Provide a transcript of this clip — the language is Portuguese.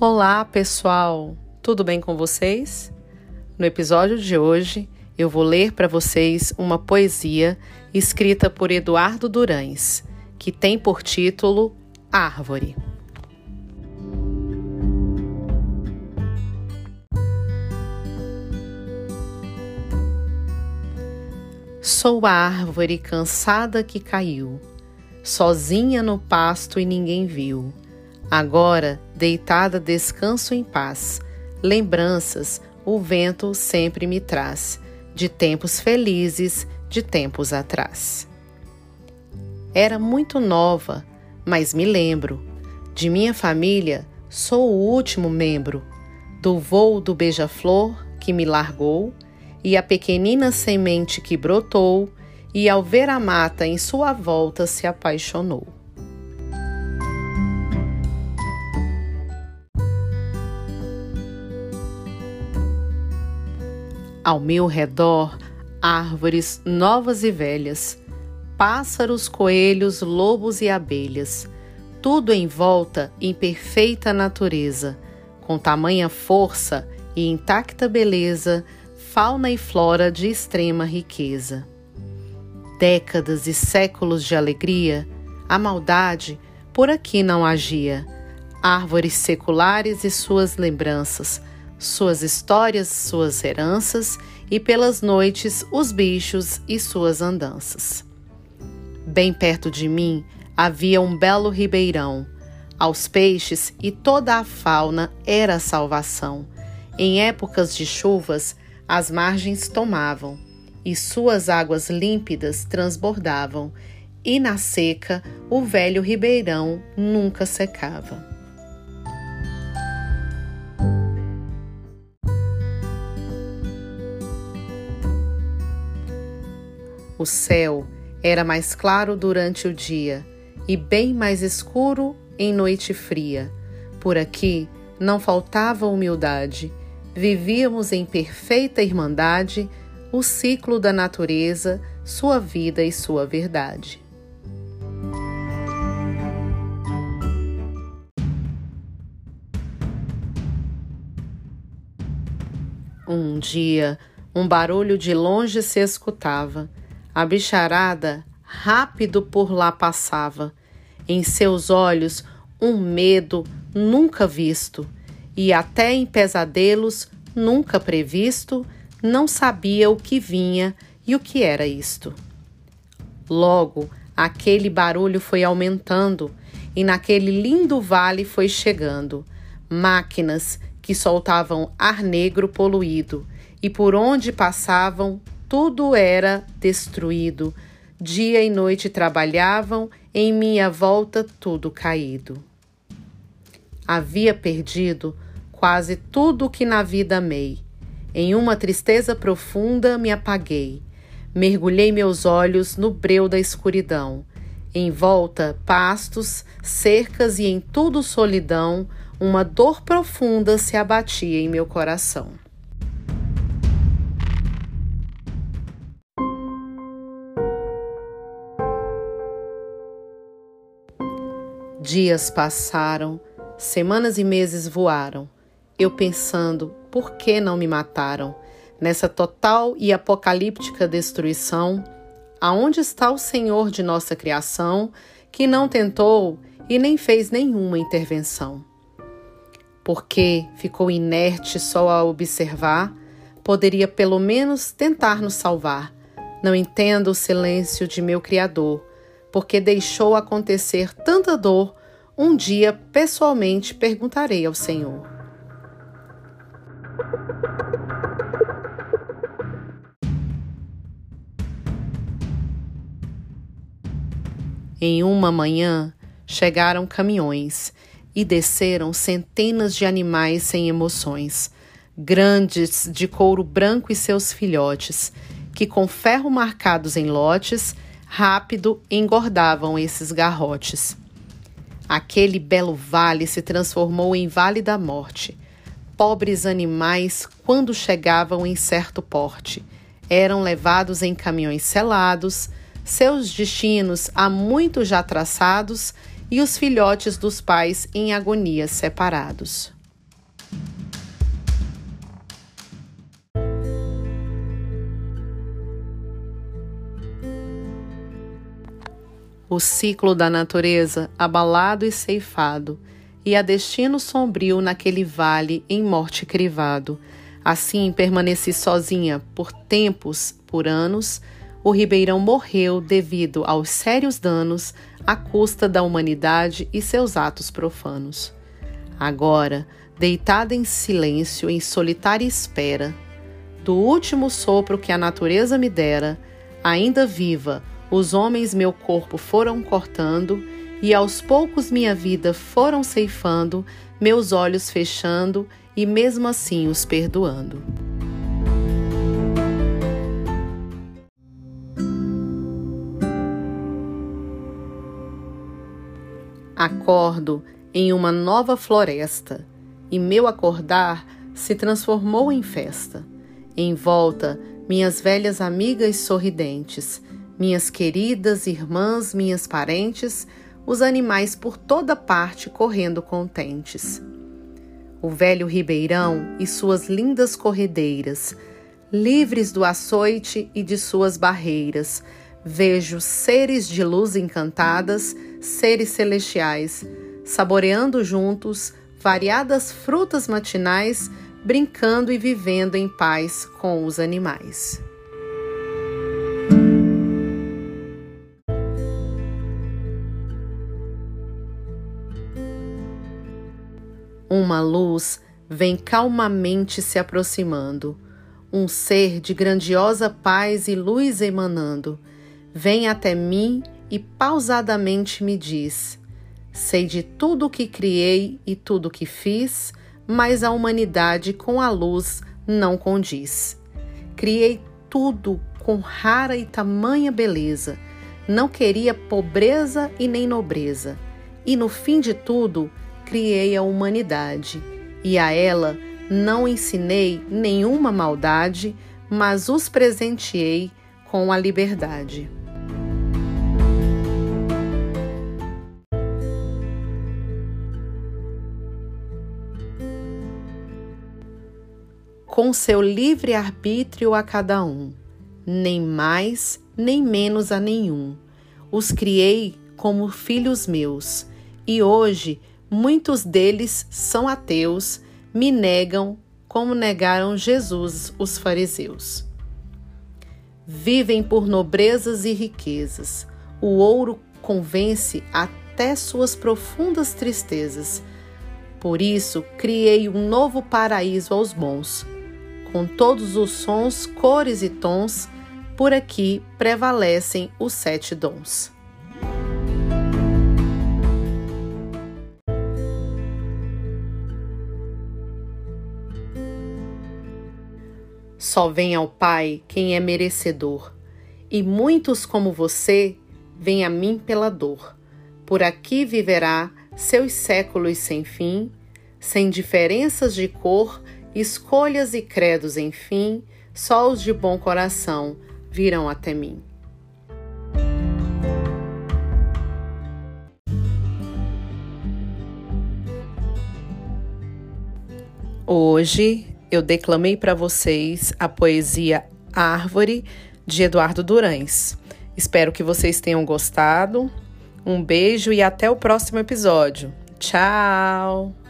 Olá, pessoal! Tudo bem com vocês? No episódio de hoje, eu vou ler para vocês uma poesia escrita por Eduardo Durães, que tem por título Árvore. Sou a árvore cansada que caiu, sozinha no pasto e ninguém viu Agora, deitada, descanso em paz. Lembranças o vento sempre me traz, de tempos felizes, de tempos atrás. Era muito nova, mas me lembro. De minha família, sou o último membro. Do voo do beija-flor que me largou, e a pequenina semente que brotou, e ao ver a mata em sua volta se apaixonou. Ao meu redor, árvores novas e velhas, pássaros, coelhos, lobos e abelhas, tudo em volta em perfeita natureza, com tamanha força e intacta beleza, fauna e flora de extrema riqueza. Décadas e séculos de alegria, a maldade por aqui não agia. Árvores seculares e suas lembranças, suas histórias, suas heranças e pelas noites os bichos e suas andanças. Bem perto de mim havia um belo ribeirão. Aos peixes e toda a fauna era salvação. Em épocas de chuvas, as margens tomavam, e suas águas límpidas transbordavam, e na seca o velho ribeirão nunca secava. O céu era mais claro durante o dia e bem mais escuro em noite fria. Por aqui não faltava humildade. Vivíamos em perfeita irmandade o ciclo da natureza, sua vida e sua verdade. Um dia, um barulho de longe se escutava a bicharada rápido por lá passava, em seus olhos um medo nunca visto, e até em pesadelos nunca previsto, não sabia o que vinha e o que era isto. Logo, aquele barulho foi aumentando, e naquele lindo vale foi chegando. Máquinas que soltavam ar negro poluído, e por onde passavam tudo era destruído. Dia e noite trabalhavam, em minha volta tudo caído. Havia perdido quase tudo o que na vida amei. Em uma tristeza profunda me apaguei. Mergulhei meus olhos no breu da escuridão. Em volta, pastos, cercas e em tudo solidão, uma dor profunda se abatia em meu coração. Dias passaram, semanas e meses voaram. Eu pensando, por que não me mataram? Nessa total e apocalíptica destruição, aonde está o Senhor de nossa criação, que não tentou e nem fez nenhuma intervenção? Porque ficou inerte só a observar, poderia pelo menos tentar nos salvar. Não entendo o silêncio de meu Criador porque deixou acontecer tanta dor, um dia pessoalmente perguntarei ao Senhor. Em uma manhã, chegaram caminhões e desceram centenas de animais sem emoções, grandes de couro branco e seus filhotes, que com ferro marcados em lotes rápido engordavam esses garrotes. Aquele belo vale se transformou em vale da morte. Pobres animais, quando chegavam em certo porte, eram levados em caminhões selados, seus destinos há muito já traçados e os filhotes dos pais em agonia separados. O ciclo da natureza abalado e ceifado, e a destino sombrio naquele vale em morte crivado. Assim permaneci sozinha por tempos, por anos. O ribeirão morreu devido aos sérios danos à custa da humanidade e seus atos profanos. Agora, deitada em silêncio, em solitária espera, do último sopro que a natureza me dera, ainda viva, os homens meu corpo foram cortando, e aos poucos minha vida foram ceifando, meus olhos fechando, e mesmo assim os perdoando. Acordo em uma nova floresta, e meu acordar se transformou em festa. Em volta, minhas velhas amigas sorridentes, minhas queridas irmãs, minhas parentes, os animais por toda parte correndo contentes. O velho ribeirão e suas lindas corredeiras, livres do açoite e de suas barreiras, vejo seres de luz encantadas, seres celestiais, saboreando juntos variadas frutas matinais, brincando e vivendo em paz com os animais. Uma luz vem calmamente se aproximando, um ser de grandiosa paz e luz emanando. Vem até mim e pausadamente me diz: Sei de tudo o que criei e tudo o que fiz, mas a humanidade com a luz não condiz. Criei tudo com rara e tamanha beleza, não queria pobreza e nem nobreza, e no fim de tudo, criei a humanidade, e a ela não ensinei nenhuma maldade, mas os presenteei com a liberdade. Com seu livre arbítrio a cada um, nem mais nem menos a nenhum. Os criei como filhos meus, e hoje Muitos deles são ateus, me negam como negaram Jesus os fariseus. Vivem por nobrezas e riquezas. O ouro convence até suas profundas tristezas. Por isso, criei um novo paraíso aos bons. Com todos os sons, cores e tons, por aqui prevalecem os sete dons. Só vem ao Pai quem é merecedor, e muitos como você vêm a mim pela dor. Por aqui viverá seus séculos sem fim, sem diferenças de cor, escolhas e credos, enfim, só os de bom coração virão até mim. Hoje eu declamei para vocês a poesia Árvore de Eduardo Durães. Espero que vocês tenham gostado. Um beijo e até o próximo episódio. Tchau!